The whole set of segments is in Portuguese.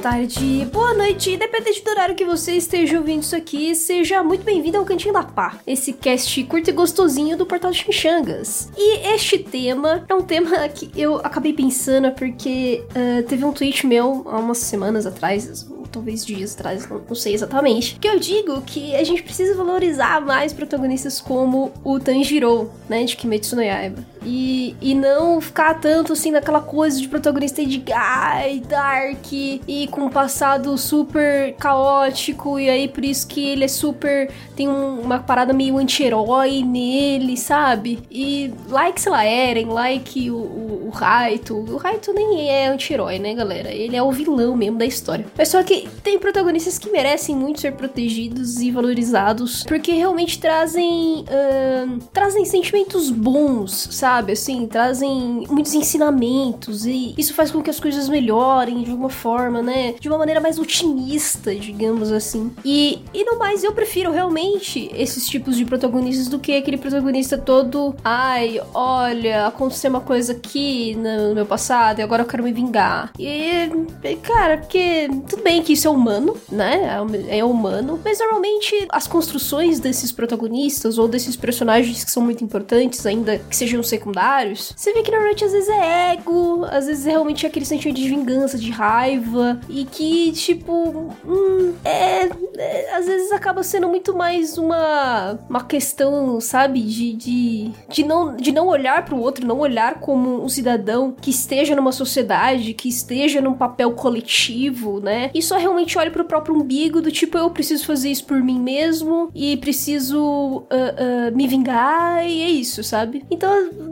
tarde, boa noite, independente do horário que você esteja ouvindo isso aqui, seja muito bem-vindo ao Cantinho da Pá, esse cast curto e gostosinho do Portal de Chimichangas. E este tema é um tema que eu acabei pensando porque uh, teve um tweet meu há umas semanas atrás, talvez dias atrás, não, não, sei exatamente, que eu digo que a gente precisa valorizar mais protagonistas como o Tanjiro, né, de Kimetsu no Yaiba. E, e não ficar tanto assim naquela coisa de protagonista de guy, dark e com um passado super caótico e aí por isso que ele é super tem um, uma parada meio anti-herói nele, sabe? E like, sei lá, Eren, like o, o, o Raito. O Raito nem é anti-herói, né, galera? Ele é o vilão mesmo da história. Mas só que tem protagonistas que merecem muito ser protegidos e valorizados porque realmente trazem uh, trazem sentimentos bons, sabe? Sabe? Assim, trazem muitos ensinamentos e isso faz com que as coisas melhorem de alguma forma, né? De uma maneira mais otimista, digamos assim. E, e no mais, eu prefiro realmente esses tipos de protagonistas do que aquele protagonista todo. Ai, olha, aconteceu uma coisa aqui no meu passado e agora eu quero me vingar. E, cara, porque tudo bem que isso é humano, né? É, é humano, mas normalmente as construções desses protagonistas ou desses personagens que são muito importantes, ainda que sejam secundários, secundários, você vê que normalmente às vezes é ego, às vezes é realmente aquele sentimento de vingança, de raiva, e que, tipo, hum, é, é, Às vezes acaba sendo muito mais uma, uma questão, sabe, de, de, de, não, de não olhar para o outro, não olhar como um cidadão que esteja numa sociedade, que esteja num papel coletivo, né? E só realmente olha pro próprio umbigo, do tipo, eu preciso fazer isso por mim mesmo e preciso uh, uh, me vingar, e é isso, sabe? Então,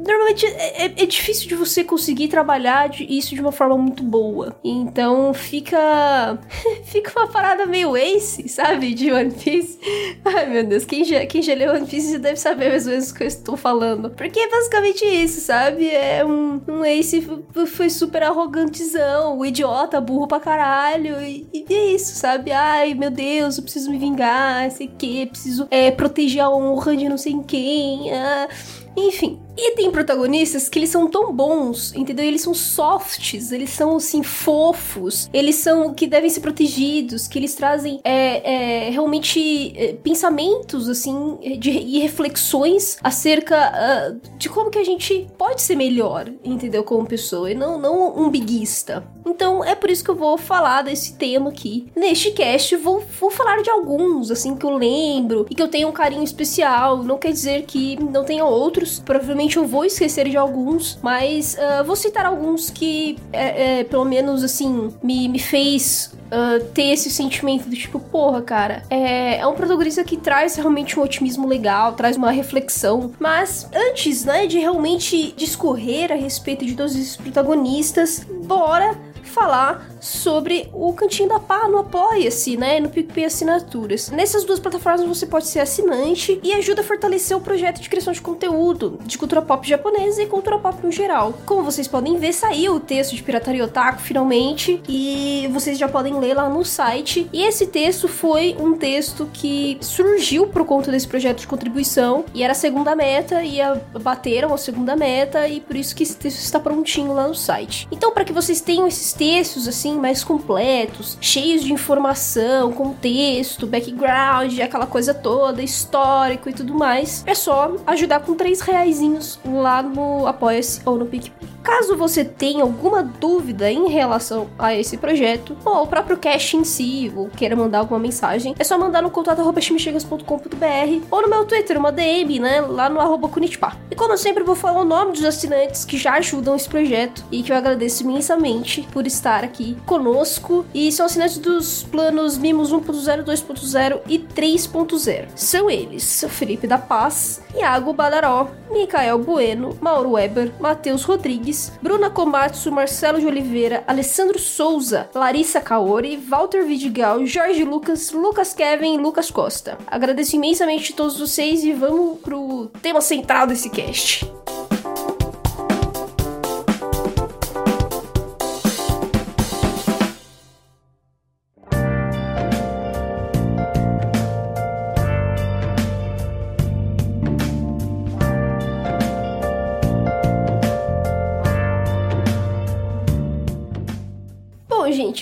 normalmente é, é, é, difícil de você conseguir trabalhar isso de uma forma muito boa. Então fica. fica uma parada meio ace, sabe? De One Piece. Ai meu Deus, quem já, quem já leu One Piece deve saber mais ou menos o que eu estou falando. Porque é basicamente isso, sabe? É um, um ace foi super arrogantezão, idiota, burro pra caralho. E, e é isso, sabe? Ai meu Deus, eu preciso me vingar, sei que, preciso é, proteger a honra de não sei quem. Ah. Enfim, e tem protagonistas que eles são tão bons, entendeu? Eles são softs, eles são assim fofos, eles são que devem ser protegidos, que eles trazem é, é, realmente é, pensamentos assim de, e reflexões acerca uh, de como que a gente pode ser melhor, entendeu? Como pessoa e não não um biguista. Então é por isso que eu vou falar desse tema aqui neste cast. Vou, vou falar de alguns assim que eu lembro e que eu tenho um carinho especial. Não quer dizer que não tenha outros, provavelmente eu vou esquecer de alguns, mas uh, vou citar alguns que, é, é, pelo menos, assim, me, me fez Uh, ter esse sentimento do tipo, porra, cara, é, é um protagonista que traz realmente um otimismo legal, traz uma reflexão. Mas antes, né, de realmente discorrer a respeito de todos esses protagonistas, bora falar sobre o Cantinho da Pá no Apoia-se, né? No PicPay Assinaturas. Nessas duas plataformas você pode ser assinante e ajuda a fortalecer o projeto de criação de conteúdo de cultura pop japonesa e cultura pop no geral. Como vocês podem ver, saiu o texto de Pirataria Otaku finalmente e vocês já podem ler lá no site. E esse texto foi um texto que surgiu por conta desse projeto de contribuição e era a segunda meta e bateram a segunda meta e por isso que esse texto está prontinho lá no site. Então, para que vocês tenham esses textos assim mais completos, cheios de informação, contexto, background, aquela coisa toda, histórico e tudo mais, é só ajudar com três reaisinhos lá no Apoia-se ou no PicPay. Caso você tenha alguma dúvida em relação a esse projeto, ou o próprio cast em si, ou queira mandar alguma mensagem, é só mandar no contato.chimichegas.com.br ou no meu Twitter, uma DM, né, lá no arroba Kunitpá. E como eu sempre vou falar o nome dos assinantes que já ajudam esse projeto e que eu agradeço imensamente por estar aqui conosco, e são assinantes dos planos Mimos 1.0, 2.0 e 3.0. São eles, Felipe da Paz, Iago Badaró, Micael Bueno, Mauro Weber, Matheus Rodrigues, Bruna Komatsu, Marcelo de Oliveira, Alessandro Souza, Larissa Kaori, Walter Vidigal, Jorge Lucas, Lucas Kevin e Lucas Costa. Agradeço imensamente a todos vocês e vamos pro tema central desse cast.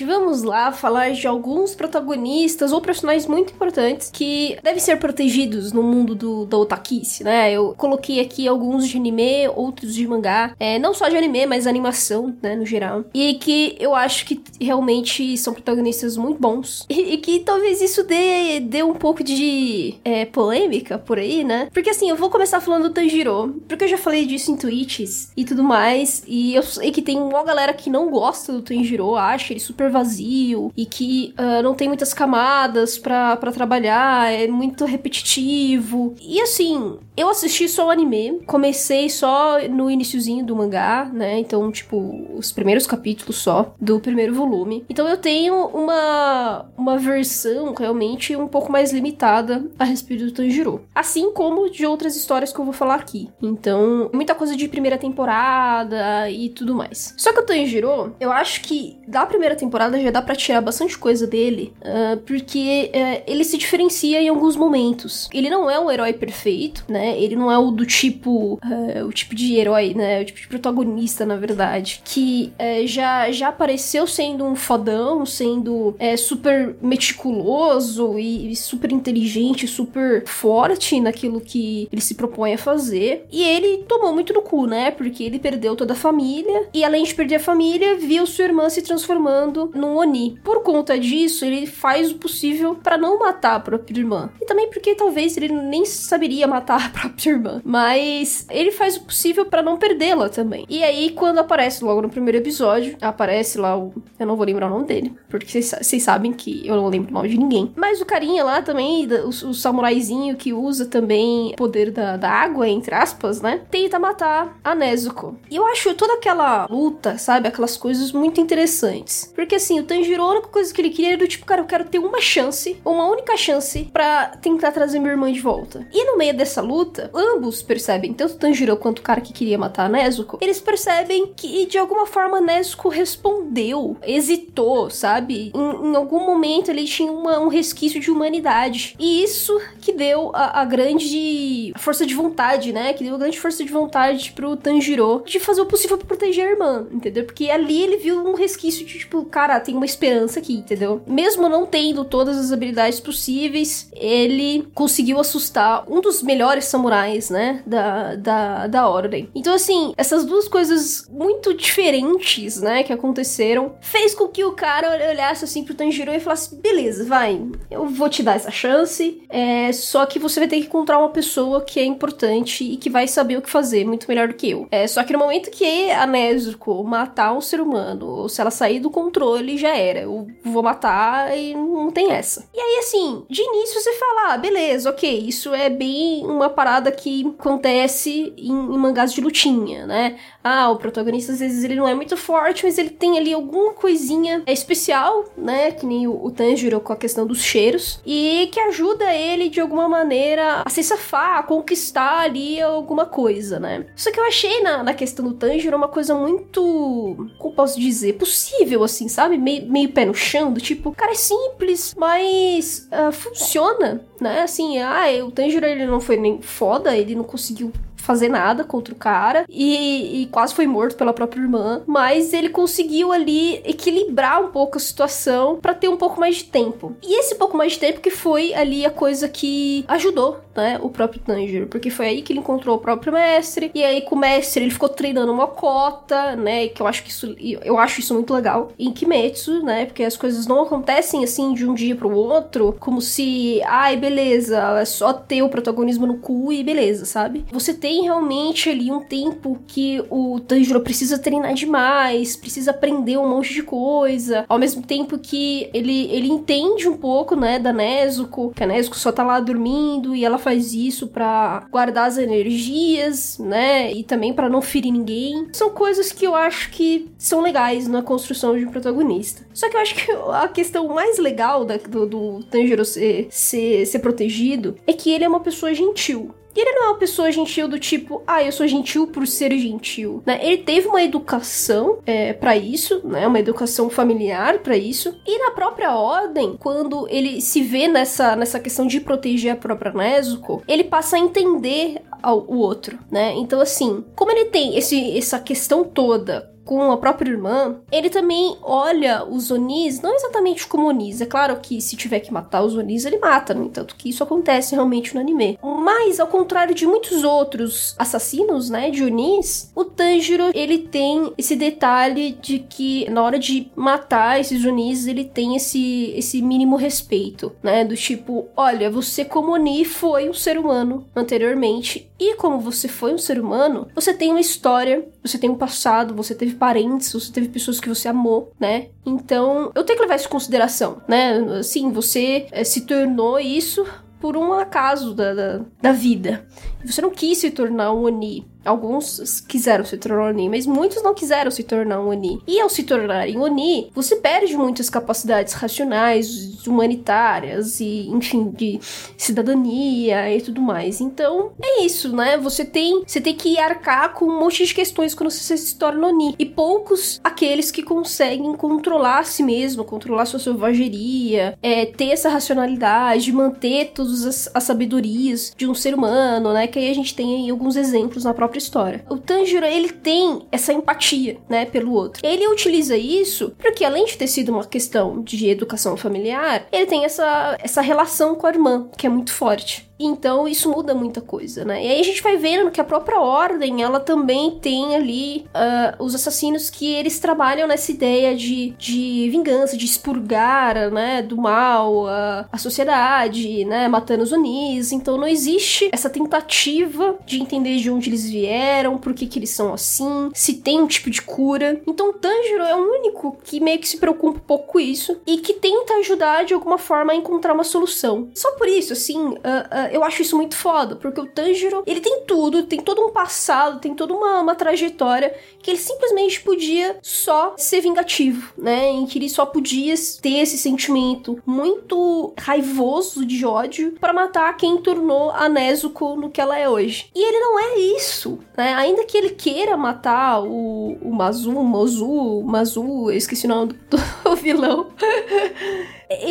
Vamos lá falar de alguns protagonistas ou personagens muito importantes que devem ser protegidos no mundo do, da otakice, né? Eu coloquei aqui alguns de anime, outros de mangá, é, não só de anime, mas animação, né, no geral. E que eu acho que realmente são protagonistas muito bons. E, e que talvez isso dê, dê um pouco de é, polêmica por aí, né? Porque assim, eu vou começar falando do Tanjiro, porque eu já falei disso em tweets e tudo mais, e eu sei que tem uma galera que não gosta do Tanjiro, acha ele super vazio e que uh, não tem muitas camadas para trabalhar, é muito repetitivo. E assim, eu assisti só o anime, comecei só no iníciozinho do mangá, né? Então, tipo, os primeiros capítulos só do primeiro volume. Então eu tenho uma uma versão realmente um pouco mais limitada a respeito do Tanjiro, assim como de outras histórias que eu vou falar aqui. Então, muita coisa de primeira temporada e tudo mais. Só que o Tanjiro, eu acho que da primeira temporada já dá para tirar bastante coisa dele, uh, porque uh, ele se diferencia em alguns momentos. Ele não é um herói perfeito, né? Ele não é o do tipo, uh, o tipo de herói, né? O tipo de protagonista, na verdade, que já, já apareceu sendo um fodão, sendo super meticuloso e, e super inteligente, super forte naquilo que ele se propõe a fazer. E ele tomou muito no cu, né? Porque ele perdeu toda a família e além de perder a família, viu sua irmã se transformando num Oni. Por conta disso, ele faz o possível para não matar a própria irmã. E também porque talvez ele nem saberia matar a própria irmã, mas ele faz o possível para não perdê-la também. E aí quando aparece logo no primeiro episódio, aparece lá o eu não vou lembrar o nome dele, porque vocês sabem que eu não lembro o nome de ninguém. Mas o carinha lá também, o, o samuraizinho que usa também o poder da, da água, entre aspas, né? Tenta matar a Nezuko. E eu acho toda aquela luta, sabe? Aquelas coisas muito interessantes. Porque assim, o Tanjiro, a única coisa que ele queria era do tipo, cara, eu quero ter uma chance, uma única chance para tentar trazer minha irmã de volta. E no meio dessa luta, ambos percebem, tanto o Tanjiro quanto o cara que queria matar a Nezuko, eles percebem que de alguma forma a Nezuko respondeu, hesitou, sabe? Em, em algum momento ele tinha uma, um resquício de humanidade. E isso que deu a, a grande força de vontade, né? Que deu a grande força de vontade pro Tanjiro de fazer o possível para proteger a irmã, entendeu? Porque ali ele viu um resquício de tipo, cara, tem uma esperança aqui, entendeu? Mesmo não tendo todas as habilidades possíveis, ele conseguiu assustar um dos melhores samurais, né? Da, da, da ordem. Então, assim, essas duas coisas muito diferentes, né? Que aconteceram, fez com que o cara olhasse assim pro Tanjiro e falasse: beleza, vai, eu vou te dar essa chance, é, só que você vai ter que encontrar uma pessoa que é importante e que vai saber o que fazer muito melhor do que eu. É, só que no momento que a Nezuko matar um ser humano, ou se ela sair do controle, já era. Eu vou matar e não tem essa. E aí, assim, de início você fala, ah, beleza, ok, isso é bem uma parada que acontece em, em mangás de lutinha, né? Ah, o protagonista às vezes ele não é muito forte, mas ele tem ali alguma coisinha especial, né? Que nem o, o Tanjiro com a questão dos cheiros, e que ajuda ele de alguma maneira a se safar, a conquistar ali alguma coisa, né? Só que eu achei na, na questão do Tanjiro uma coisa muito, como posso dizer, possível, assim, sabe? Meio, meio pé no chão, do tipo, cara, é simples, mas uh, funciona, né? Assim, ah, o Tanjiro ele não foi nem foda, ele não conseguiu fazer nada contra o cara e, e quase foi morto pela própria irmã, mas ele conseguiu ali equilibrar um pouco a situação para ter um pouco mais de tempo. E esse pouco mais de tempo que foi ali a coisa que ajudou, né, o próprio Tanjiro, porque foi aí que ele encontrou o próprio mestre e aí com o mestre ele ficou treinando uma cota, né, que eu acho que isso eu acho isso muito legal em Kimetsu, né, porque as coisas não acontecem assim de um dia pro outro, como se, ai, beleza, é só ter o protagonismo no cu e beleza, sabe? Você tem tem realmente ali um tempo que o Tanjiro precisa treinar demais, precisa aprender um monte de coisa, ao mesmo tempo que ele, ele entende um pouco, né, da Nezuko, que a Nezuko só tá lá dormindo e ela faz isso para guardar as energias, né, e também para não ferir ninguém. São coisas que eu acho que são legais na construção de um protagonista. Só que eu acho que a questão mais legal da, do, do Tanjiro ser, ser, ser protegido é que ele é uma pessoa gentil. E ele não é uma pessoa gentil do tipo, ah, eu sou gentil por ser gentil, né? Ele teve uma educação é, para isso, né? Uma educação familiar para isso. E na própria ordem, quando ele se vê nessa, nessa questão de proteger a própria Nezuko, ele passa a entender ao, o outro, né? Então, assim, como ele tem esse, essa questão toda com a própria irmã, ele também olha os Onis não exatamente como Onis. É claro que se tiver que matar os Onis, ele mata, no entanto que isso acontece realmente no anime. Mas, ao contrário de muitos outros assassinos, né, de Onis, o Tanjiro, ele tem esse detalhe de que na hora de matar esses Onis, ele tem esse, esse mínimo respeito, né, do tipo, olha, você como Oni foi um ser humano anteriormente, e como você foi um ser humano, você tem uma história, você tem um passado, você teve parentes, você teve pessoas que você amou, né? Então, eu tenho que levar isso em consideração, né? Assim, você é, se tornou isso por um acaso da, da, da vida. Você não quis se tornar um Oni. Alguns quiseram se tornar Oni, mas muitos não quiseram se tornar um Oni. E ao se tornarem Oni, você perde muitas capacidades racionais, humanitárias e, enfim, de cidadania e tudo mais. Então, é isso, né? Você tem, você tem que arcar com um monte de questões quando você se torna Oni. E poucos aqueles que conseguem controlar a si mesmo, controlar sua selvageria, é, ter essa racionalidade, manter todas as, as sabedorias de um ser humano, né? Que aí a gente tem aí alguns exemplos na própria própria história. O Tanjiro, ele tem essa empatia, né, pelo outro. Ele utiliza isso porque, além de ter sido uma questão de educação familiar, ele tem essa, essa relação com a irmã, que é muito forte. Então isso muda muita coisa, né? E aí a gente vai vendo que a própria ordem, ela também tem ali uh, os assassinos que eles trabalham nessa ideia de, de vingança, de expurgar, né, do mal uh, a sociedade, né, matando os unis. Então não existe essa tentativa de entender de onde eles vieram, por que que eles são assim, se tem um tipo de cura. Então Tanjiro é o único que meio que se preocupa um pouco com isso e que tenta ajudar de alguma forma a encontrar uma solução. Só por isso, assim, uh, eu acho isso muito foda, porque o Tanjiro, ele tem tudo, tem todo um passado, tem toda uma, uma trajetória que ele simplesmente podia só ser vingativo, né? Em que ele só podia ter esse sentimento muito raivoso de ódio para matar quem tornou a Nezuko no que ela é hoje. E ele não é isso, né? Ainda que ele queira matar o, o Mazu, Mozu, Mazu, eu esqueci o nome do, do vilão.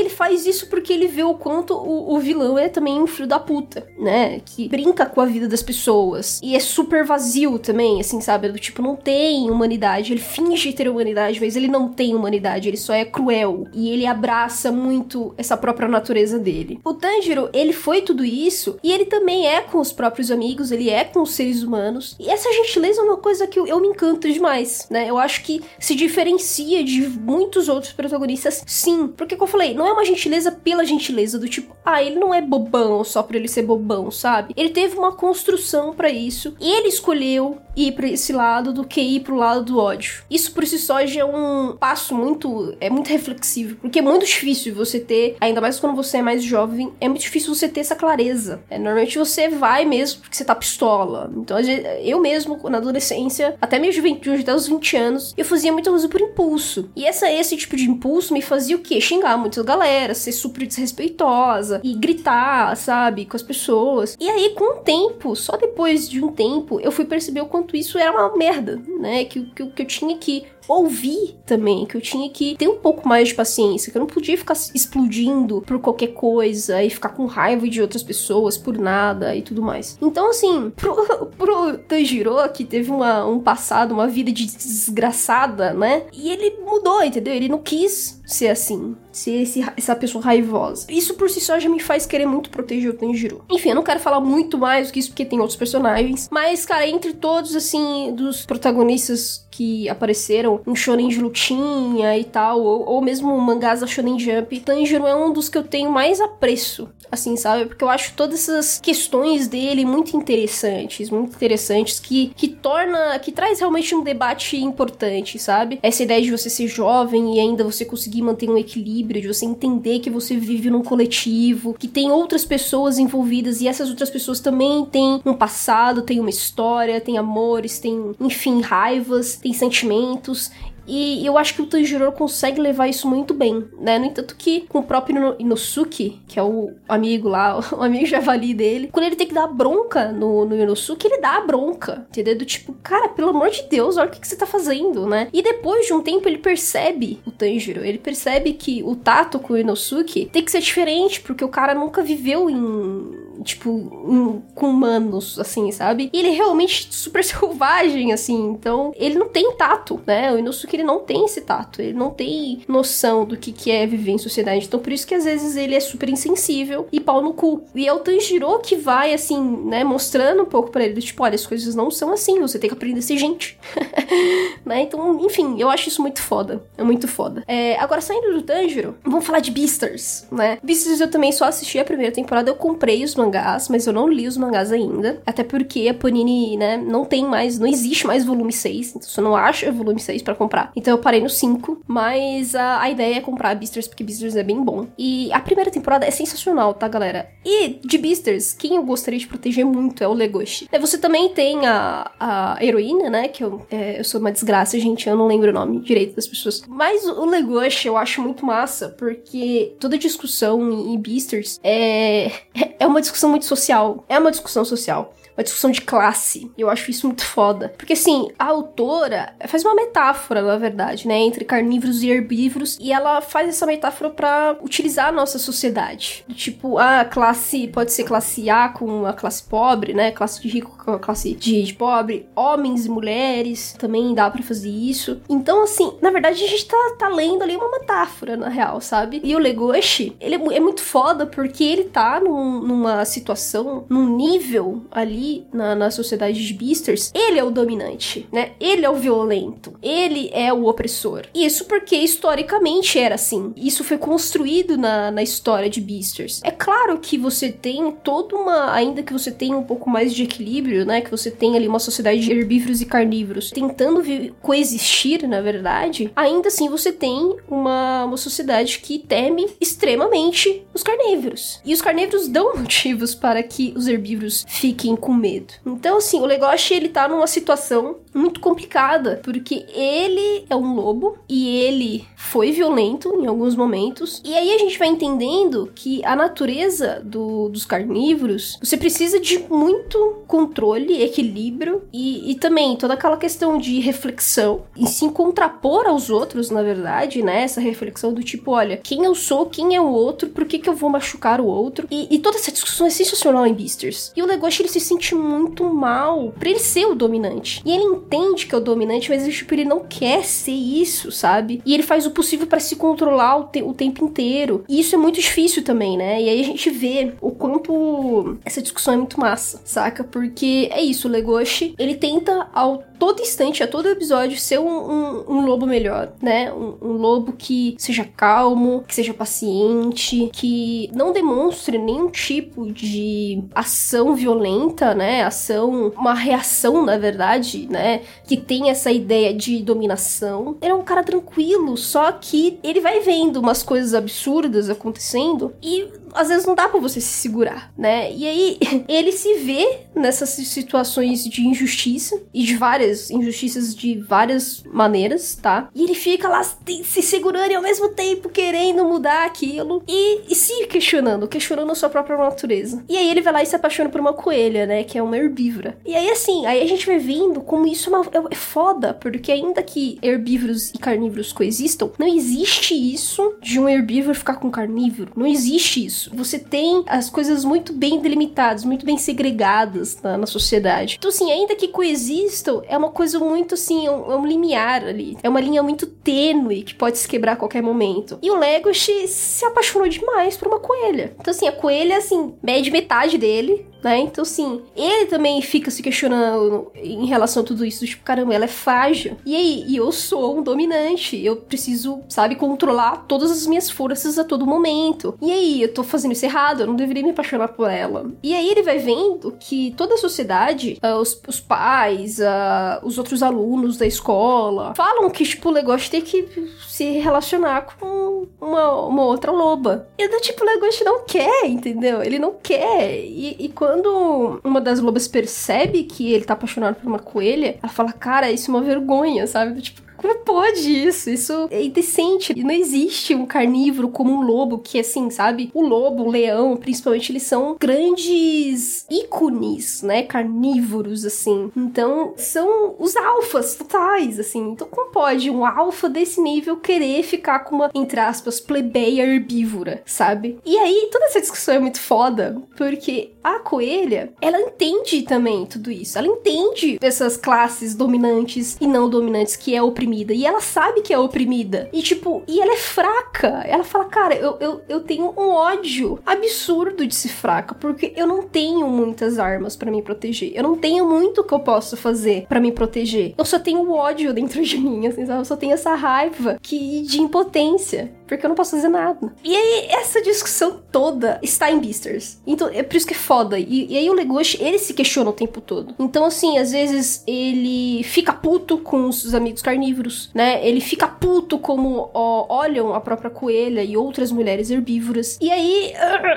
Ele faz isso porque ele vê o quanto o, o, vilão é também um filho da puta, né? Que brinca com a vida das pessoas. E é super vazio também, assim, sabe? Do tipo, não tem humanidade. Ele finge ter humanidade, mas ele não tem humanidade. Ele só é cruel. E ele abraça muito essa própria natureza dele. O Tanjiro, ele foi tudo isso. E ele também é com os próprios amigos, ele é com os seres humanos. E essa gentileza é uma coisa que eu, eu me encanto demais, né? Eu acho que se diferencia de muitos outros protagonistas, sim. Porque, como eu falei, falei, não é uma gentileza pela gentileza, do tipo, ah, ele não é bobão só por ele ser bobão, sabe? Ele teve uma construção para isso. E ele escolheu ir para esse lado do que ir pro lado do ódio. Isso por si só já é um passo muito é muito reflexivo, porque é muito difícil você ter, ainda mais quando você é mais jovem, é muito difícil você ter essa clareza. É, normalmente você vai mesmo porque você tá pistola. Então eu mesmo na adolescência, até minha juventude, até os 20 anos, eu fazia muita coisa por impulso. E essa esse tipo de impulso me fazia o quê? Xingar muito galera, ser super desrespeitosa e gritar, sabe, com as pessoas. E aí com o tempo, só depois de um tempo, eu fui perceber o quanto isso era uma merda, né? Que, que, que eu tinha que ouvir também, que eu tinha que ter um pouco mais de paciência, que eu não podia ficar explodindo por qualquer coisa e ficar com raiva de outras pessoas por nada e tudo mais. Então, assim, pro, pro Tanjiro, que teve uma, um passado, uma vida de desgraçada, né? E ele mudou, entendeu? Ele não quis ser assim, ser esse, essa pessoa raivosa. Isso por si só já me faz querer muito proteger o Tanjiro. Enfim, eu não quero falar muito mais do que isso, porque tem outros personagens, mas, cara, entre todos, assim, dos protagonistas que apareceram em shonen de lutinha e tal, ou, ou mesmo mangás da Shonen Jump, Tanjiro é um dos que eu tenho mais apreço, assim, sabe? Porque eu acho todas essas questões dele muito interessantes, muito interessantes, que, que torna, que traz realmente um debate importante, sabe? Essa ideia de você ser jovem e ainda você conseguir manter um equilíbrio, de você entender que você vive num coletivo, que tem outras pessoas envolvidas e essas outras pessoas também têm um passado, têm uma história, têm amores, têm, enfim, raivas, tem sentimentos. E eu acho que o Tanjiro consegue levar isso muito bem, né? No entanto que com o próprio Inosuke, que é o amigo lá, o amigo javali dele, quando ele tem que dar bronca no, no Inosuke, ele dá a bronca, entendeu? Do tipo, cara, pelo amor de Deus, olha o que, que você tá fazendo, né? E depois de um tempo ele percebe, o Tanjiro, ele percebe que o tato com o Inosuke tem que ser diferente, porque o cara nunca viveu em tipo, com humanos, assim, sabe? E ele é realmente super selvagem, assim, então ele não tem tato, né? O Inosuke ele não tem esse tato, ele não tem noção do que, que é viver em sociedade, então por isso que às vezes ele é super insensível e pau no cu. E é o Tanjiro que vai, assim, né, mostrando um pouco para ele, tipo, olha, as coisas não são assim, você tem que aprender a ser gente. né? Então, enfim, eu acho isso muito foda. É muito foda. É, agora, saindo do Tanjiro, vamos falar de Beasters, né? Beasters eu também só assisti a primeira temporada, eu comprei os mangás, mas eu não li os mangás ainda. Até porque a Panini, né, não tem mais, não existe mais volume 6, então você não acha volume 6 para comprar. Então eu parei no 5, mas a, a ideia é comprar Beasters, porque Beasters é bem bom. E a primeira temporada é sensacional, tá, galera? E de Beasters, quem eu gostaria de proteger muito é o Legoshi. Você também tem a, a heroína, né, que eu, é, eu sou uma desgraça, gente, eu não lembro o nome direito das pessoas. Mas o Legoshi eu acho muito massa, porque toda discussão em Beasters é, é uma discussão muito social. É uma discussão social uma discussão de classe. Eu acho isso muito foda. Porque, assim, a autora faz uma metáfora, na verdade, né? Entre carnívoros e herbívoros. E ela faz essa metáfora para utilizar a nossa sociedade. Tipo, a classe pode ser classe A com a classe pobre, né? Classe de rico com a classe de, de pobre. Homens e mulheres também dá para fazer isso. Então, assim, na verdade, a gente tá, tá lendo ali uma metáfora, na real, sabe? E o Legoshi, ele é, é muito foda porque ele tá num, numa situação, num nível ali na, na sociedade de Beasters, ele é o dominante, né? Ele é o violento, ele é o opressor. Isso porque historicamente era assim. Isso foi construído na, na história de Beasters. É claro que você tem toda uma. Ainda que você tenha um pouco mais de equilíbrio, né? Que você tem ali uma sociedade de herbívoros e carnívoros tentando coexistir, na verdade, ainda assim você tem uma, uma sociedade que teme extremamente os carnívoros. E os carnívoros dão motivos para que os herbívoros fiquem com medo. Então, assim, o Legoshi, ele tá numa situação muito complicada, porque ele é um lobo e ele foi violento em alguns momentos. E aí a gente vai entendendo que a natureza do, dos carnívoros, você precisa de muito controle, equilíbrio e, e também toda aquela questão de reflexão e se contrapor aos outros, na verdade, né? Essa reflexão do tipo, olha, quem eu sou, quem é o outro, por que, que eu vou machucar o outro? E, e toda essa discussão é sensacional em Beasters. E o Legoshi, ele se sente muito mal pra ele ser o dominante. E ele entende que é o dominante, mas tipo, ele não quer ser isso, sabe? E ele faz o possível para se controlar o, te o tempo inteiro. E isso é muito difícil também, né? E aí a gente vê o quanto essa discussão é muito massa, saca? Porque é isso, o Legoshi, ele tenta ao todo instante, a todo episódio, ser um, um, um lobo melhor, né? Um, um, lobo que seja calmo, que seja paciente, que não demonstre nenhum tipo de ação violenta, né? Ação, uma reação, na verdade, né? Que tem essa ideia de dominação. Ele é um cara tranquilo, só que ele vai vendo umas coisas absurdas acontecendo e às vezes não dá para você se segurar, né? E aí ele se vê nessas situações de injustiça e de várias injustiças de várias maneiras, tá? E ele fica lá se segurando e ao mesmo tempo querendo mudar aquilo e, e se questionando, questionando a sua própria natureza. E aí ele vai lá e se apaixona por uma coelha, né? Que é uma herbívora. E aí assim, aí a gente vai vendo como isso é, uma, é, é foda, porque ainda que herbívoros e carnívoros coexistam, não existe isso de um herbívoro ficar com carnívoro. Não existe isso isso. Você tem as coisas muito bem delimitadas, muito bem segregadas na, na sociedade. Então, assim, ainda que coexistam, é uma coisa muito assim, é um, é um limiar ali. É uma linha muito tênue que pode se quebrar a qualquer momento. E o Legoshi se apaixonou demais por uma coelha. Então, assim, a coelha, assim, mede metade dele né? Então, assim, ele também fica se questionando em relação a tudo isso, tipo, caramba, ela é frágil. E aí, e eu sou um dominante, eu preciso, sabe, controlar todas as minhas forças a todo momento. E aí, eu tô fazendo isso errado, eu não deveria me apaixonar por ela. E aí ele vai vendo que toda a sociedade, uh, os, os, pais, uh, os outros alunos da escola, falam que, tipo, o negócio tem que se relacionar com uma, uma outra loba. E do tipo, o negócio não quer, entendeu? Ele não quer. E, e quando uma das lobas percebe que ele tá apaixonado por uma coelha, ela fala, cara, isso é uma vergonha, sabe? Tipo, Como pode isso? Isso é indecente. Não existe um carnívoro como um lobo, que assim, sabe? O lobo, o leão, principalmente, eles são grandes ícones, né? Carnívoros, assim. Então, são os alfas totais, assim. Então, como pode um alfa desse nível querer ficar com uma, entre aspas, plebeia herbívora, sabe? E aí, toda essa discussão é muito foda, porque a coelha, ela entende também tudo isso. Ela entende essas classes dominantes e não dominantes que é oprimida. E ela sabe que é oprimida. E, tipo, e ela é fraca. Ela fala, cara, eu, eu, eu tenho um ódio absurdo de ser fraca, porque eu não tenho muitas armas para me proteger. Eu não tenho muito que eu posso fazer para me proteger. Eu só tenho ódio dentro de mim, assim? Eu só tenho essa raiva que de impotência porque eu não posso fazer nada. E aí, essa discussão toda está em Beasters. Então, é por isso que é foda. E, e aí, o Legoshi, ele se questiona o tempo todo. Então, assim, às vezes ele fica puto com os amigos carnívoros, né? Ele fica puto como ó, olham a própria coelha e outras mulheres herbívoras. E aí,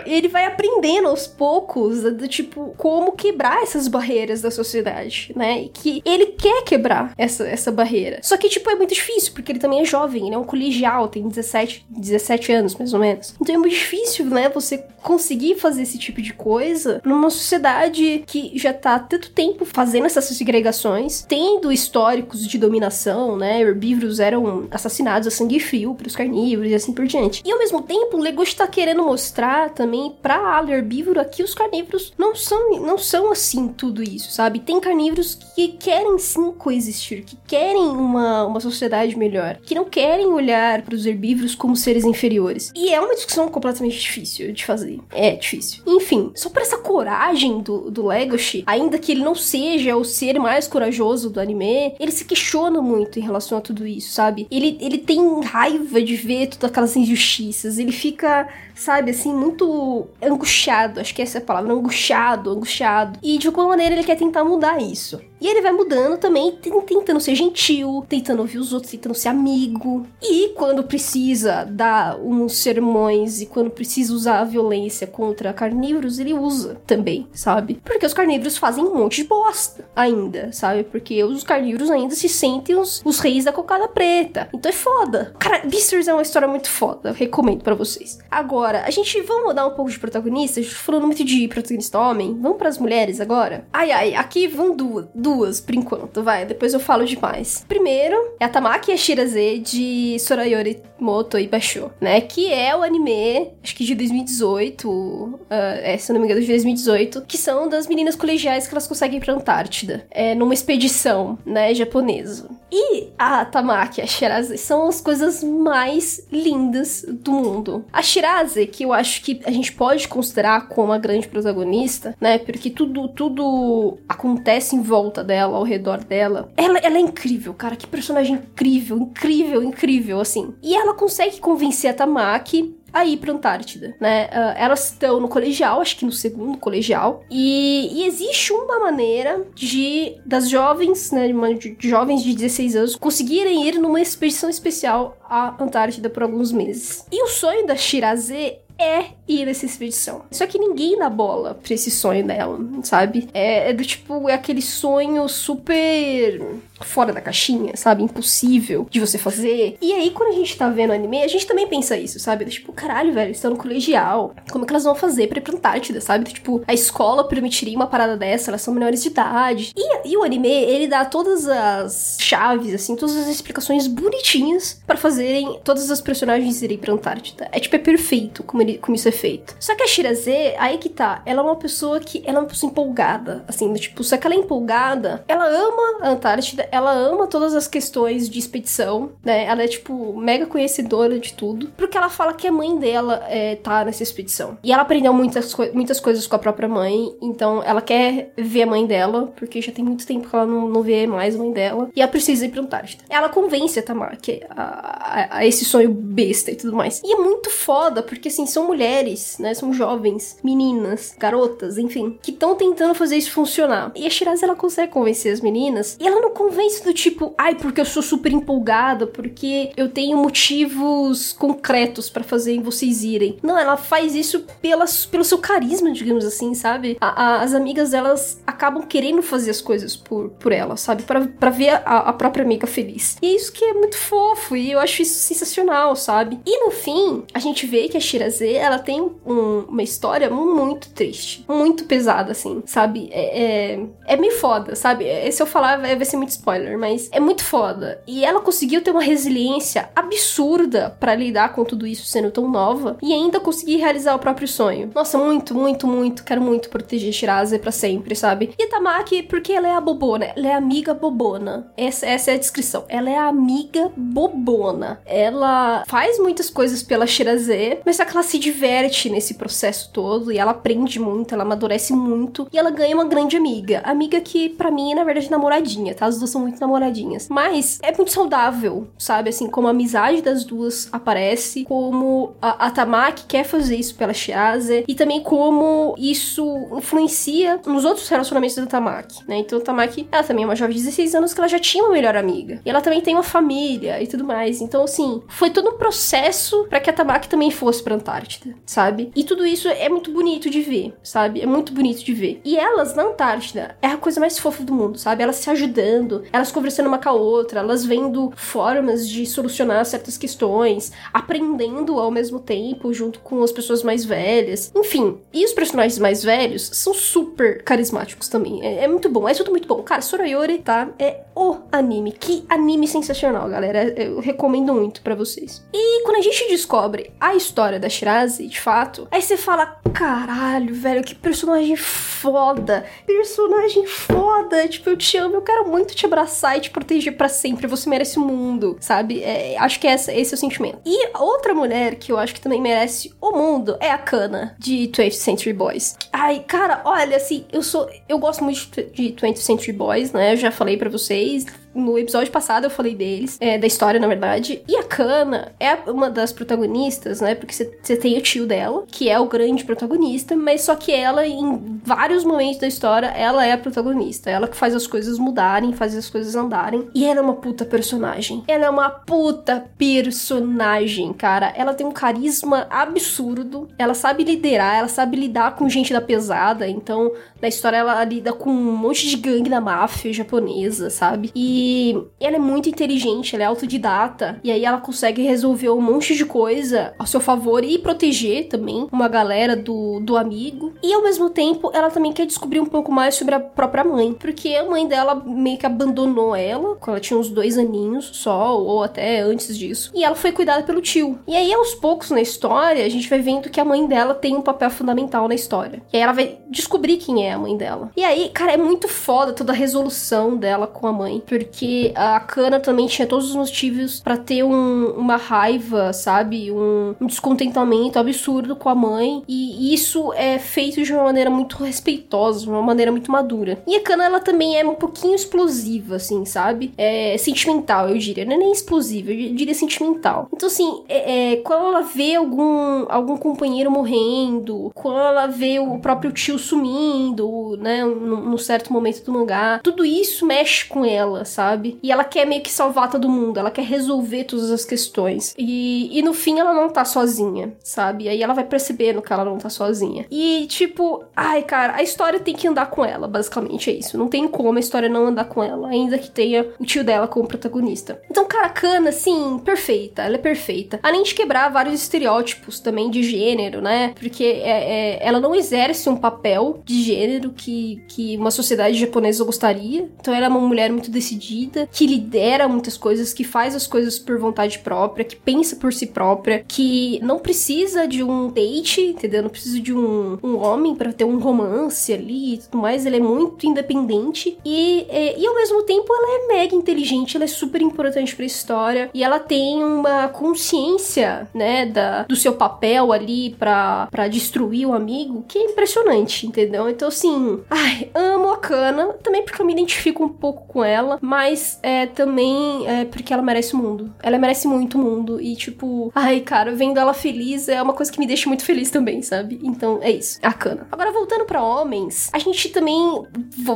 ele vai aprendendo aos poucos, do tipo, como quebrar essas barreiras da sociedade, né? E que ele quer quebrar essa, essa barreira. Só que, tipo, é muito difícil, porque ele também é jovem, ele é um colegial, tem 17 17, anos, mais ou menos. Então é muito difícil, né, você conseguir fazer esse tipo de coisa numa sociedade que já tá há tanto tempo fazendo essas segregações, tendo históricos de dominação, né? Herbívoros eram assassinados a sangue frio pelos carnívoros e assim por diante. E ao mesmo tempo, o Legoshi tá querendo mostrar também pra ala herbívora que os carnívoros não são, não são assim tudo isso, sabe? Tem carnívoros que querem sim coexistir, que querem uma, uma sociedade melhor, que não querem olhar para os herbívoros como como seres inferiores. E é uma discussão completamente difícil de fazer. É difícil. Enfim, só por essa coragem do, do Legoshi, ainda que ele não seja o ser mais corajoso do anime, ele se questiona muito em relação a tudo isso, sabe? Ele, ele tem raiva de ver todas aquelas injustiças, ele fica sabe, assim, muito angustiado. Acho que essa é a palavra, angustiado, angustiado. E de alguma maneira ele quer tentar mudar isso. E ele vai mudando também, tentando ser gentil, tentando ouvir os outros, tentando ser amigo. E quando precisa dar uns sermões e quando precisa usar a violência contra carnívoros, ele usa também, sabe? Porque os carnívoros fazem um monte de bosta ainda, sabe? Porque os carnívoros ainda se sentem os, os reis da cocada preta. Então é foda. Cara, Beasters é uma história muito foda. Recomendo para vocês. Agora, a gente vamos mudar um pouco de protagonista. A gente falando muito de protagonista homem. Vamos para as mulheres agora? Ai, ai, aqui vão duas duas, por enquanto, vai. Depois eu falo demais. Primeiro é a Tamaki Ashiraze de Sorayori Moto e Basho, né? Que é o anime, acho que de 2018, uh, é, se eu não me engano, de 2018, que são das meninas colegiais que elas conseguem ir pra Antártida, é, numa expedição, né, japonesa. E a Tamaki a Shiraze são as coisas mais lindas do mundo. A Shiraze, que eu acho que a gente pode considerar como a grande protagonista, né, porque tudo, tudo acontece em volta dela, ao redor dela. Ela, ela é incrível, cara. Que personagem incrível, incrível, incrível, assim. E ela consegue convencer a Tamaki a ir pra Antártida, né? Uh, elas estão no colegial, acho que no segundo colegial, e, e, existe uma maneira de das jovens, né, de, de, jovens de 16 anos conseguirem ir numa expedição especial à Antártida por alguns meses. E o sonho da Shiraze é ir nessa expedição. Só que ninguém dá bola pra esse sonho dela, sabe? É, é do tipo, é aquele sonho super fora da caixinha, sabe? Impossível de você fazer. E aí, quando a gente tá vendo anime, a gente também pensa isso, sabe? Tipo, caralho, velho, estão no colegial. Como é que elas vão fazer pra ir pra Antártida, sabe? Tipo, a escola permitiria uma parada dessa, elas são menores de idade. E, e o anime, ele dá todas as chaves, assim, todas as explicações bonitinhas para fazerem todas as personagens irem pra Antártida. É tipo, é perfeito como, ele, como isso é feito. Só que a Shiraze, aí que tá, ela é uma pessoa que, ela é uma pessoa empolgada, assim, tipo, só que ela é empolgada, ela ama a Antártida, ela ama todas as questões de expedição, né? Ela é, tipo, mega conhecedora de tudo. Porque ela fala que a mãe dela é, tá nessa expedição. E ela aprendeu muitas, co muitas coisas com a própria mãe. Então, ela quer ver a mãe dela, porque já tem muito tempo que ela não, não vê mais a mãe dela. E ela precisa ir pra Antártida. Ela convence a Tamaki a, a, a esse sonho besta e tudo mais. E é muito foda, porque, assim, são mulheres, né? São jovens, meninas, garotas, enfim, que estão tentando fazer isso funcionar. E a Shiraz, ela consegue convencer as meninas. E ela não convence vem isso do tipo, ai, porque eu sou super empolgada, porque eu tenho motivos concretos para fazer vocês irem. Não, ela faz isso pelas, pelo seu carisma, digamos assim, sabe? A, a, as amigas, elas acabam querendo fazer as coisas por, por ela, sabe? para ver a, a, própria amiga feliz. E é isso que é muito fofo, e eu acho isso sensacional, sabe? E no fim, a gente vê que a Shiraze, ela tem um, uma história muito triste, muito pesada, assim, sabe? É, é, é meio foda, sabe? É, se eu falar, vai, vai ser muito mas é muito foda. E ela conseguiu ter uma resiliência absurda para lidar com tudo isso sendo tão nova e ainda conseguir realizar o próprio sonho. Nossa, muito, muito, muito, quero muito proteger Shiraze para sempre, sabe? E Tamaki, porque ela é a bobona, ela é a amiga bobona. Essa, essa é a descrição. Ela é a amiga bobona. Ela faz muitas coisas pela Shiraze, mas só que ela se diverte nesse processo todo e ela aprende muito, ela amadurece muito e ela ganha uma grande amiga. Amiga que, para mim, é, na verdade, namoradinha, tá? As duas são muito namoradinhas. Mas é muito saudável, sabe? Assim, como a amizade das duas aparece, como a, a Tamaki quer fazer isso pela Shiase, e também como isso influencia nos outros relacionamentos da Tamaki, né? Então a Tamaki, ela também é uma jovem de 16 anos que ela já tinha uma melhor amiga. E ela também tem uma família e tudo mais. Então, assim, foi todo um processo para que a Tamaki também fosse pra Antártida, sabe? E tudo isso é muito bonito de ver, sabe? É muito bonito de ver. E elas na Antártida é a coisa mais fofa do mundo, sabe? Elas se ajudando, elas conversando uma com a outra, elas vendo formas de solucionar certas questões, aprendendo ao mesmo tempo junto com as pessoas mais velhas. Enfim, e os personagens mais velhos são super carismáticos também. É, é muito bom, é tudo muito bom. Cara, Sorayori, tá? É o anime. Que anime sensacional, galera. Eu recomendo muito para vocês. E quando a gente descobre a história da Shirazi, de fato, aí você fala: caralho, velho, que personagem foda. Personagem foda. Tipo, eu te amo, eu quero muito te abraçar e te proteger para sempre. Você merece o mundo, sabe? É, acho que essa, esse é o sentimento. E outra mulher que eu acho que também merece o mundo é a Kana, de 20th Century Boys. Ai, cara, olha, assim, eu sou. Eu gosto muito de 20th Century Boys, né? Eu já falei para vocês no episódio passado eu falei deles, é, da história, na verdade. E a Kana é uma das protagonistas, né? Porque você tem o tio dela, que é o grande protagonista, mas só que ela, em vários momentos da história, ela é a protagonista. Ela que faz as coisas mudarem, faz as coisas andarem. E ela é uma puta personagem. Ela é uma puta personagem, cara. Ela tem um carisma absurdo. Ela sabe liderar, ela sabe lidar com gente da pesada. Então, na história, ela lida com um monte de gangue da máfia japonesa, sabe? E e ela é muito inteligente, ela é autodidata. E aí ela consegue resolver um monte de coisa a seu favor e proteger também uma galera do, do amigo. E ao mesmo tempo, ela também quer descobrir um pouco mais sobre a própria mãe. Porque a mãe dela meio que abandonou ela quando ela tinha uns dois aninhos só, ou até antes disso. E ela foi cuidada pelo tio. E aí, aos poucos na história, a gente vai vendo que a mãe dela tem um papel fundamental na história. E aí ela vai descobrir quem é a mãe dela. E aí, cara, é muito foda toda a resolução dela com a mãe. Porque porque a Kana também tinha todos os motivos para ter um, uma raiva, sabe? Um, um, descontentamento absurdo com a mãe. E isso é feito de uma maneira muito respeitosa, de uma maneira muito madura. E a Kana, ela também é um pouquinho explosiva, assim, sabe? É sentimental, eu diria. Não é nem explosiva, eu diria sentimental. Então, assim, é, é, quando ela vê algum, algum companheiro morrendo, quando ela vê o próprio tio sumindo, né? Num certo momento do mangá, tudo isso mexe com ela, sabe? E ela quer meio que salvar todo mundo, ela quer resolver todas as questões. E, e no fim ela não tá sozinha, sabe? Aí ela vai percebendo que ela não tá sozinha. E tipo, ai cara, a história tem que andar com ela, basicamente é isso. Não tem como a história não andar com ela, ainda que tenha o tio dela como protagonista. Então, cara, Kana, assim, perfeita, ela é perfeita. Além de quebrar vários estereótipos também de gênero, né? Porque é, é, ela não exerce um papel de gênero que, que uma sociedade japonesa gostaria. Então ela é uma mulher muito decidida decidida, que lidera muitas coisas, que faz as coisas por vontade própria, que pensa por si própria, que não precisa de um date, entendeu? Não precisa de um, um homem para ter um romance ali e tudo mais. Ela é muito independente e, e, e, ao mesmo tempo ela é mega inteligente, ela é super importante pra história e ela tem uma consciência, né, da, do seu papel ali para destruir o amigo que é impressionante, entendeu? Então, assim, ai, amo a Kana, também porque eu me identifico um pouco com ela, mas é também é porque ela merece o mundo. Ela merece muito o mundo. E, tipo, ai, cara, vendo ela feliz é uma coisa que me deixa muito feliz também, sabe? Então é isso. A Kana. Agora, voltando para homens, a gente também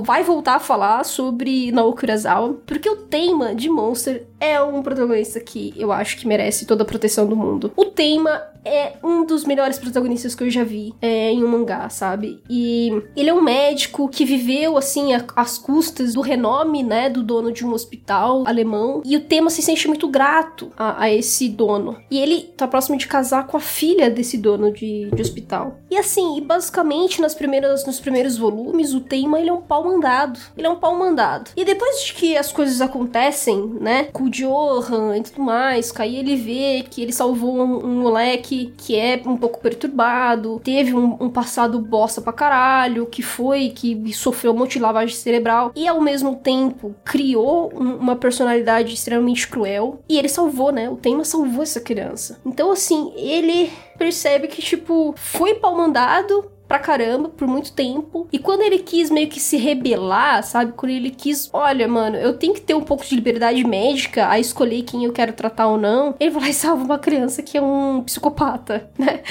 vai voltar a falar sobre Naoki Urasawa, porque o tema de Monster é um protagonista que eu acho que merece toda a proteção do mundo. O tema é um dos melhores protagonistas que eu já vi é, em um mangá, sabe? E ele é um médico que viveu, assim, às custas do renome, né, do dono de um hospital alemão. E o tema se sente muito grato a, a esse dono. E ele tá próximo de casar com a filha desse dono de, de hospital. E assim, basicamente, nas primeiras, nos primeiros volumes, o tema ele é um pau mandado. Ele é um pau mandado. E depois de que as coisas acontecem, né, com Johan e tudo mais, aí ele vê que ele salvou um, um moleque que é um pouco perturbado, teve um, um passado bosta pra caralho, que foi, que sofreu um monte de lavagem cerebral e ao mesmo tempo criou um, uma personalidade extremamente cruel e ele salvou, né? O tema salvou essa criança. Então, assim, ele percebe que, tipo, foi pau mandado, pra caramba por muito tempo. E quando ele quis meio que se rebelar, sabe? Quando ele quis, olha, mano, eu tenho que ter um pouco de liberdade médica a escolher quem eu quero tratar ou não. Ele vai lá e salva uma criança que é um psicopata, né?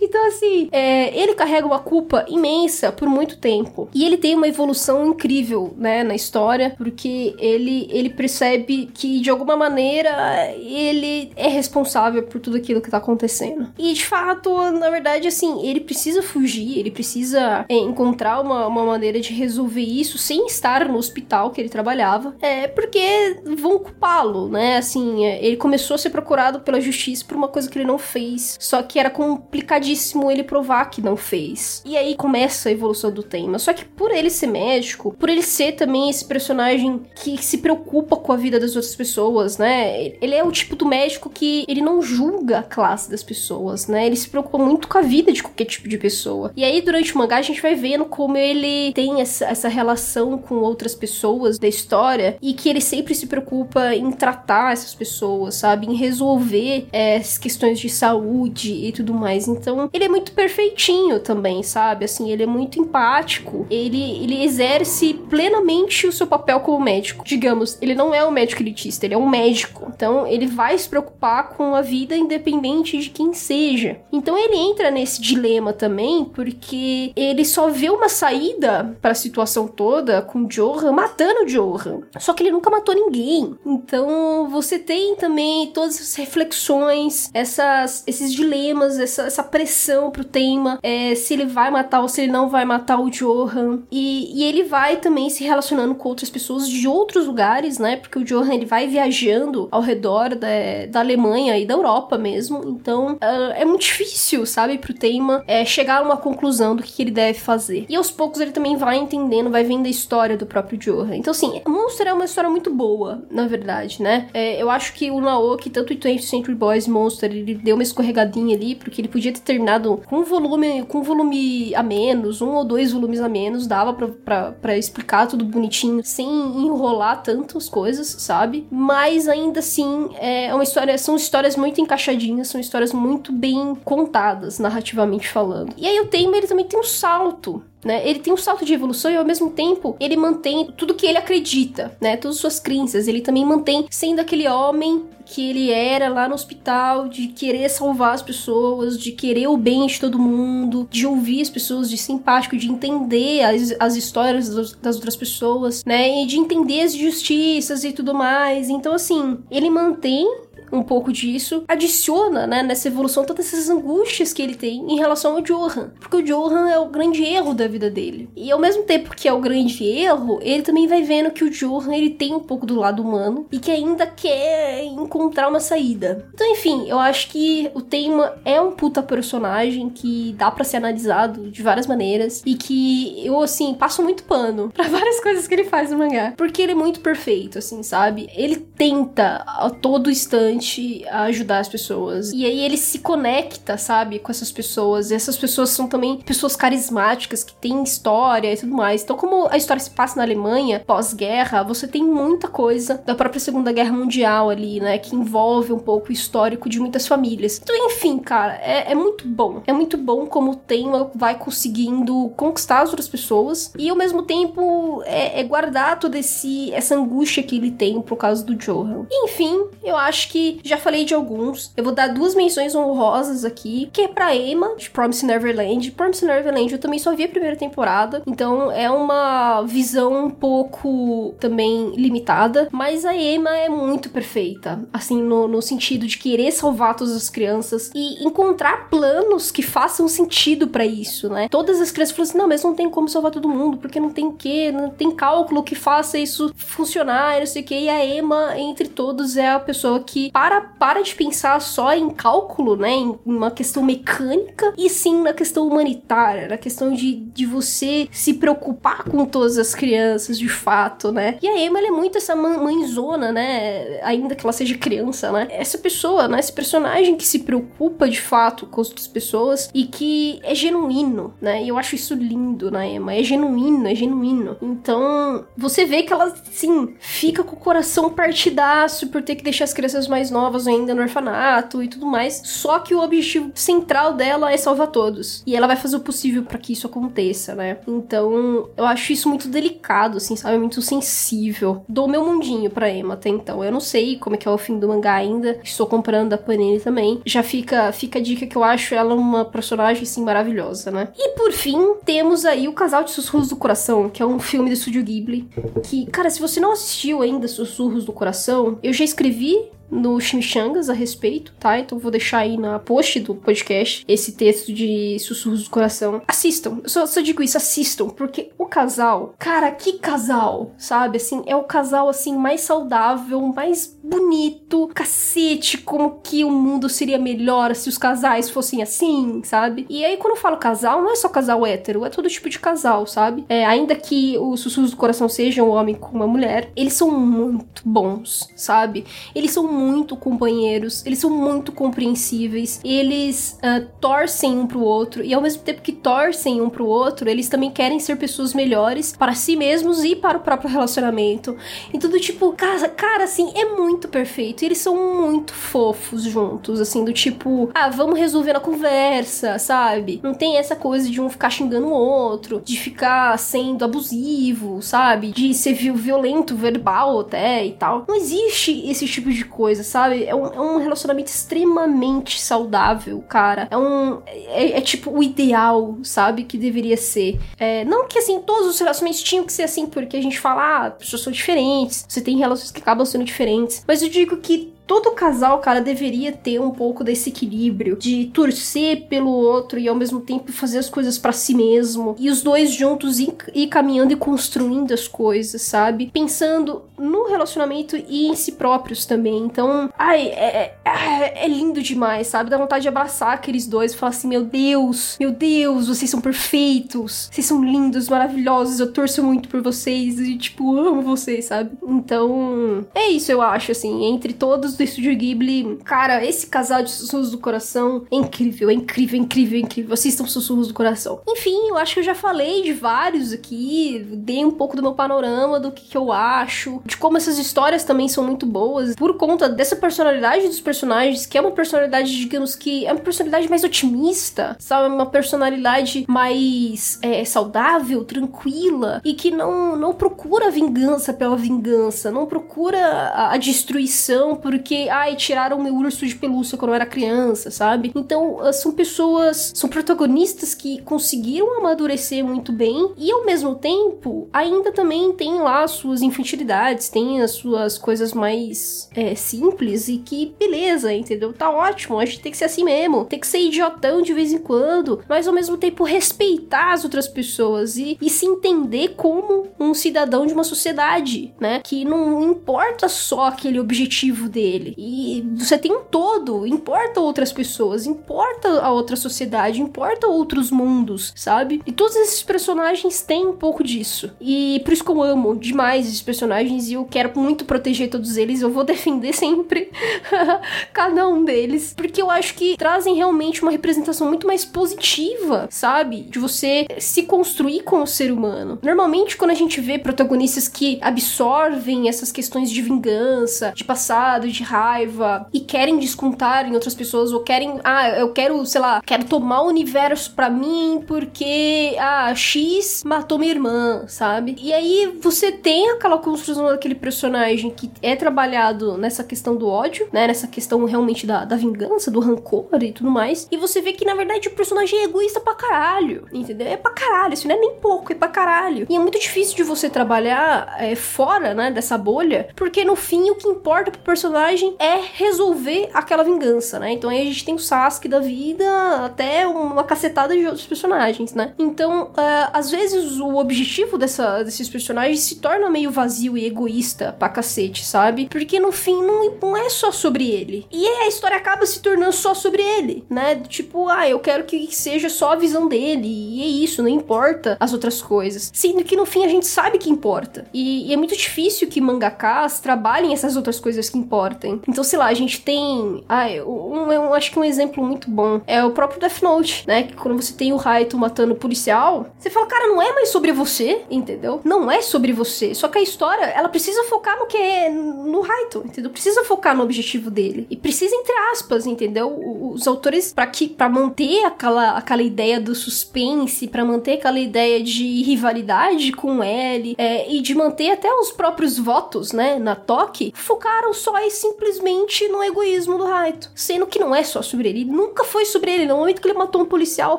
Então, assim, é, ele carrega uma culpa imensa por muito tempo. E ele tem uma evolução incrível, né, na história, porque ele, ele percebe que, de alguma maneira, ele é responsável por tudo aquilo que tá acontecendo. E, de fato, na verdade, assim, ele precisa fugir, ele precisa é, encontrar uma, uma maneira de resolver isso sem estar no hospital que ele trabalhava. É porque vão culpá-lo, né? Assim, é, ele começou a ser procurado pela justiça por uma coisa que ele não fez. Só que era complicadíssimo ele provar que não fez. E aí começa a evolução do tema. Só que por ele ser médico, por ele ser também esse personagem que se preocupa com a vida das outras pessoas, né? Ele é o tipo do médico que ele não julga a classe das pessoas, né? Ele se preocupa muito com a vida de qualquer tipo de pessoa. E aí aí, durante o mangá, a gente vai vendo como ele tem essa, essa relação com outras pessoas da história e que ele sempre se preocupa em tratar essas pessoas, sabe? Em resolver é, as questões de saúde e tudo mais. Então, ele é muito perfeitinho também, sabe? Assim, ele é muito empático. Ele, ele exerce plenamente o seu papel como médico. Digamos, ele não é um médico elitista, ele é um médico. Então, ele vai se preocupar com a vida independente de quem seja. Então, ele entra nesse dilema também, porque porque ele só vê uma saída para a situação toda com Johan matando Johan. Só que ele nunca matou ninguém. Então você tem também todas essas reflexões, essas, esses dilemas, essa, essa pressão pro tema, é, se ele vai matar ou se ele não vai matar o Johan. E, e ele vai também se relacionando com outras pessoas de outros lugares, né? Porque o Johan ele vai viajando ao redor da, da Alemanha e da Europa mesmo. Então uh, é muito difícil, sabe, pro tema é, chegar a uma conclusão conclusão do que ele deve fazer. E aos poucos ele também vai entendendo, vai vendo a história do próprio Johan. Então, assim, Monster é uma história muito boa, na verdade, né? É, eu acho que o Naoki, tanto em 20th Century Boys Monster, ele deu uma escorregadinha ali, porque ele podia ter terminado com um volume, com um volume a menos, um ou dois volumes a menos, dava pra explicar tudo bonitinho, sem enrolar tantas coisas, sabe? Mas ainda assim, é uma história, são histórias muito encaixadinhas, são histórias muito bem contadas, narrativamente falando. E aí o ele também tem um salto né? Ele tem um salto de evolução e ao mesmo tempo ele mantém tudo que ele acredita, né? Todas as suas crenças. Ele também mantém sendo aquele homem que ele era lá no hospital, de querer salvar as pessoas, de querer o bem de todo mundo, de ouvir as pessoas, de simpático, de entender as, as histórias das outras pessoas, né? E de entender as justiças e tudo mais. Então, assim, ele mantém um pouco disso, adiciona, né, nessa evolução todas essas angústias que ele tem em relação ao Johan. Porque o Johan é o grande erro da vida dele. E ao mesmo tempo que é o grande erro, ele também vai vendo que o Johan ele tem um pouco do lado humano e que ainda quer encontrar uma saída. Então, enfim, eu acho que o tema é um puta personagem que dá para ser analisado de várias maneiras e que eu, assim, passo muito pano para várias coisas que ele faz no mangá. Porque ele é muito perfeito, assim, sabe? Ele tenta a todo instante realmente ajudar as pessoas. E aí ele se conecta, sabe, com essas pessoas. E essas pessoas são também pessoas carismáticas, que têm história e tudo mais. Então, como a história se passa na Alemanha, pós-guerra, você tem muita coisa da própria Segunda Guerra Mundial ali, né? Que envolve um pouco o histórico de muitas famílias. Então, enfim, cara, é, é muito bom. É muito bom como o tema vai conseguindo conquistar as outras pessoas e ao mesmo tempo é, é guardar toda esse, essa angústia que ele tem por causa do Johan. Enfim, eu acho que já falei de alguns. Eu vou dar duas menções honrosas aqui, que é pra Emma, de Promise Neverland. Promise Neverland eu também só vi a primeira temporada, então é uma visão um pouco também limitada, mas a Emma é muito perfeita, assim, no, no sentido de querer salvar todas as crianças e encontrar planos que façam sentido para isso, né? Todas as crianças falam assim, não, mas não tem como salvar todo mundo, porque não tem o quê, não tem cálculo que faça isso funcionar, não sei o quê, e a Emma, entre todos, é a pessoa que para, para de pensar só em cálculo, né, em uma questão mecânica, e sim na questão humanitária, na questão de, de você se preocupar com todas as crianças, de fato, né? E a Emma, é muito essa mãezona, né, ainda que ela seja criança, né? Essa pessoa, né, esse personagem que se preocupa de fato com as outras pessoas e que é genuíno, né? E eu acho isso lindo na Emma, é genuíno, é genuíno. Então, você vê que ela, sim, fica com o coração partidaço por ter que deixar as crianças mais novas ainda no orfanato e tudo mais. Só que o objetivo central dela é salvar todos. E ela vai fazer o possível para que isso aconteça, né? Então, eu acho isso muito delicado, assim, sabe? Muito sensível. Dou meu mundinho pra Emma até então. Eu não sei como é que é o fim do mangá ainda. Estou comprando a Panini também. Já fica, fica a dica que eu acho ela uma personagem, assim, maravilhosa, né? E por fim, temos aí o Casal de Sussurros do Coração, que é um filme do Estúdio Ghibli. Que, cara, se você não assistiu ainda Sussurros do Coração, eu já escrevi no Chimichangas a respeito, tá? Então vou deixar aí na post do podcast esse texto de Sussurros do Coração. Assistam, eu só, só digo isso, assistam, porque o casal, cara, que casal, sabe? Assim, é o casal assim mais saudável, mais bonito, cacete, como que o mundo seria melhor se os casais fossem assim, sabe? E aí quando eu falo casal, não é só casal hétero, é todo tipo de casal, sabe? É, ainda que os Sussurros do Coração sejam um homem com uma mulher, eles são muito bons, sabe? Eles são muito companheiros, eles são muito compreensíveis, eles uh, torcem um pro outro, e ao mesmo tempo que torcem um pro outro, eles também querem ser pessoas melhores para si mesmos e para o próprio relacionamento. E tudo tipo, cara, cara, assim, é muito perfeito. E eles são muito fofos juntos, assim, do tipo, ah, vamos resolver na conversa, sabe? Não tem essa coisa de um ficar xingando o outro, de ficar sendo abusivo, sabe? De ser violento verbal até e tal. Não existe esse tipo de coisa coisa, sabe? É um, é um relacionamento extremamente saudável, cara. É um. É, é, tipo o ideal, sabe? Que deveria ser. É, não que assim, todos os relacionamentos tinham que ser assim, porque a gente fala, ah, pessoas são diferentes, você tem relações que acabam sendo diferentes. Mas eu digo que todo casal, cara, deveria ter um pouco desse equilíbrio de torcer pelo outro e ao mesmo tempo fazer as coisas para si mesmo. E os dois juntos ir, ir, caminhando e construindo as coisas, sabe? Pensando no relacionamento e em si próprios também. Então, ai, é, é, é lindo demais, sabe? Dá vontade de abraçar aqueles dois e falar assim: meu Deus, meu Deus, vocês são perfeitos, vocês são lindos, maravilhosos, eu torço muito por vocês e, tipo, amo vocês, sabe? Então, é isso, eu acho, assim, entre todos do Estúdio Ghibli. Cara, esse casal de sussurros do coração é incrível, é incrível, é incrível, é incrível. Assistam sussurros do coração. Enfim, eu acho que eu já falei de vários aqui, dei um pouco do meu panorama do que, que eu acho, de como essas histórias também são muito boas, por conta dessa personalidade dos personagens, que é uma personalidade, digamos que, é uma personalidade mais otimista, sabe? Uma personalidade mais é, saudável, tranquila, e que não, não procura vingança pela vingança, não procura a, a destruição por porque, ai, tiraram meu urso de pelúcia quando eu era criança, sabe? Então, ah, são pessoas, são protagonistas que conseguiram amadurecer muito bem e ao mesmo tempo ainda também tem lá as suas infantilidades, tem as suas coisas mais é, simples e que, beleza, entendeu? Tá ótimo, a gente tem que ser assim mesmo, tem que ser idiotão de vez em quando, mas ao mesmo tempo respeitar as outras pessoas e, e se entender como um cidadão de uma sociedade, né? Que não importa só aquele objetivo dele ele. E você tem um todo, importa outras pessoas, importa a outra sociedade, importa outros mundos, sabe? E todos esses personagens têm um pouco disso. E por isso que eu amo demais esses personagens e eu quero muito proteger todos eles. Eu vou defender sempre cada um deles, porque eu acho que trazem realmente uma representação muito mais positiva, sabe? De você se construir como ser humano. Normalmente, quando a gente vê protagonistas que absorvem essas questões de vingança, de passado, de raiva e querem descontar em outras pessoas ou querem, ah, eu quero, sei lá, quero tomar o universo para mim porque ah, X matou minha irmã, sabe? E aí você tem aquela construção daquele personagem que é trabalhado nessa questão do ódio, né? Nessa questão realmente da, da vingança, do rancor e tudo mais. E você vê que na verdade o personagem é egoísta pra caralho, entendeu? É pra caralho, isso não é nem pouco, é pra caralho. E é muito difícil de você trabalhar é, fora, né, dessa bolha, porque no fim o que importa pro personagem é resolver aquela vingança, né? Então aí a gente tem o Sasuke da vida, até uma cacetada de outros personagens, né? Então, uh, às vezes o objetivo dessa, desses personagens se torna meio vazio e egoísta pra cacete, sabe? Porque no fim não, não é só sobre ele. E a história acaba se tornando só sobre ele, né? Tipo, ah, eu quero que seja só a visão dele, e é isso, não importa as outras coisas. Sendo que no fim a gente sabe que importa. E, e é muito difícil que mangakas trabalhem essas outras coisas que importem. Então, sei lá, a gente tem. Ah, um, eu acho que um exemplo muito bom é o próprio Death Note, né? Que quando você tem o Raito matando o policial, você fala, cara, não é mais sobre você, entendeu? Não é sobre você. Só que a história, ela precisa focar no que é no Raito, entendeu? Precisa focar no objetivo dele. E precisa, entre aspas, entendeu? Os autores, para que para manter aquela, aquela ideia do suspense, para manter aquela ideia de rivalidade com ele, é, e de manter até os próprios votos, né, na Toque, focaram só e simplesmente no egoísmo do Raito. Sendo que não é só sobre ele. Nunca foi sobre ele. No momento que ele matou um policial,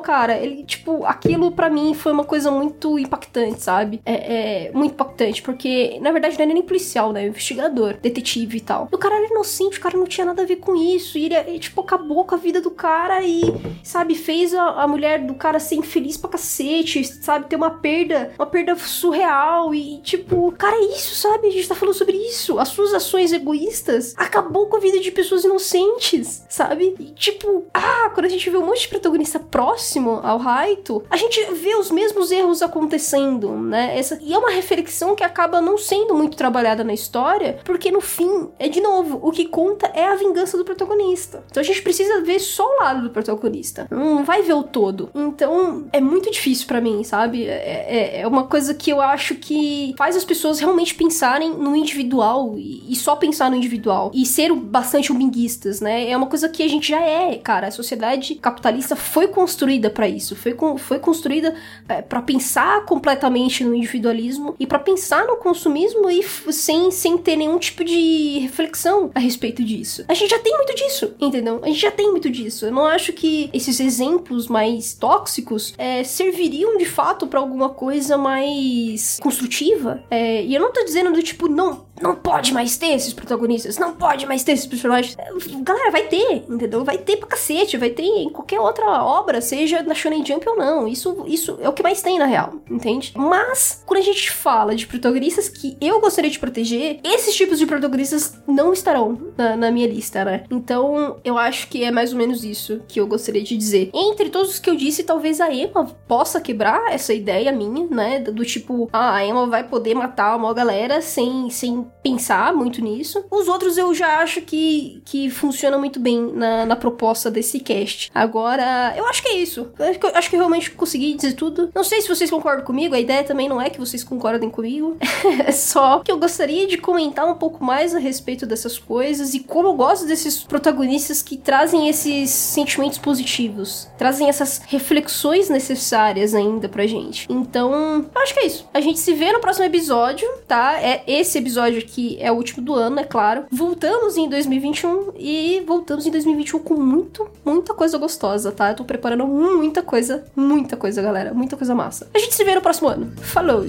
cara, ele, tipo, aquilo para mim foi uma coisa muito impactante, sabe? É, é, muito impactante, porque na verdade não era nem policial, né? Investigador, detetive e tal. E o cara era inocente, o cara não tinha nada a ver com isso. E ele, ele tipo, acabou com a vida do cara e, sabe, fez a, a mulher do cara ser infeliz pra cacete, sabe? Ter uma perda, uma perda surreal. E, tipo, cara, é isso, sabe? A gente tá falando sobre isso. As suas ações egoístas acabou com a vida de pessoas inocentes, sabe? E, tipo, ah, quando a gente vê um monte de protagonista próximo ao Raito, a gente vê os mesmos erros acontecendo, né? Essa, e é uma reflexão que acaba não sendo muito trabalhada na história, porque no fim, é de novo, o que conta é a vingança do protagonista. Então a gente precisa ver só o lado do protagonista, não vai ver o todo. Então é muito difícil para mim, sabe? É, é, é, uma coisa que eu acho que faz as pessoas realmente pensarem no individual e, e só pensar no individual e ser bastante umbinguistas, né? É uma coisa que a gente já é, cara. A sociedade capitalista foi construída para isso, foi, com, foi construída é, para pensar completamente no individualismo e para pensar no consumismo e sem, sem ter nenhum tipo de reflexão a respeito disso. A gente já tem muito disso, entendeu? A gente já tem muito disso. Eu não acho que esses exemplos mais tóxicos é, serviriam de fato para alguma coisa mais construtiva. É, e eu não tô dizendo do tipo, não, não pode mais ter esses protagonistas, não pode mais ter esses personagens. Galera, vai ter, entendeu? Vai ter pra cacete, vai ter em qualquer outra obra, seja na Shonen Jump ou não. Isso, isso é o que mais tem na real, entende? Mas, quando a gente fala de protagonistas que eu gostaria de proteger, esses tipos de protagonistas não estarão na, na minha lista, né? Então, eu acho que é mais ou menos isso que eu gostaria de dizer. Entre todos os que eu disse, talvez a Emma possa quebrar essa ideia minha, né? Do tipo, ah, a Emma vai poder matar uma galera sem, sem pensar muito nisso. Os outros eu já acho que, que funciona muito bem na, na proposta desse cast. Agora, eu acho que é isso. Eu acho que, eu acho que eu realmente consegui dizer tudo. Não sei se vocês concordam comigo, a ideia também não é que vocês concordem comigo. é só que eu gostaria de comentar um pouco mais a respeito dessas coisas e como eu gosto desses protagonistas que trazem esses sentimentos positivos, trazem essas reflexões necessárias ainda pra gente. Então, eu acho que é isso. A gente se vê no próximo episódio, tá? É esse episódio aqui é o último do ano, é claro. Voltamos em 2021 e voltamos em 2021 com muito, muita coisa gostosa, tá? Eu tô preparando muita coisa, muita coisa, galera, muita coisa massa. A gente se vê no próximo ano. Falou!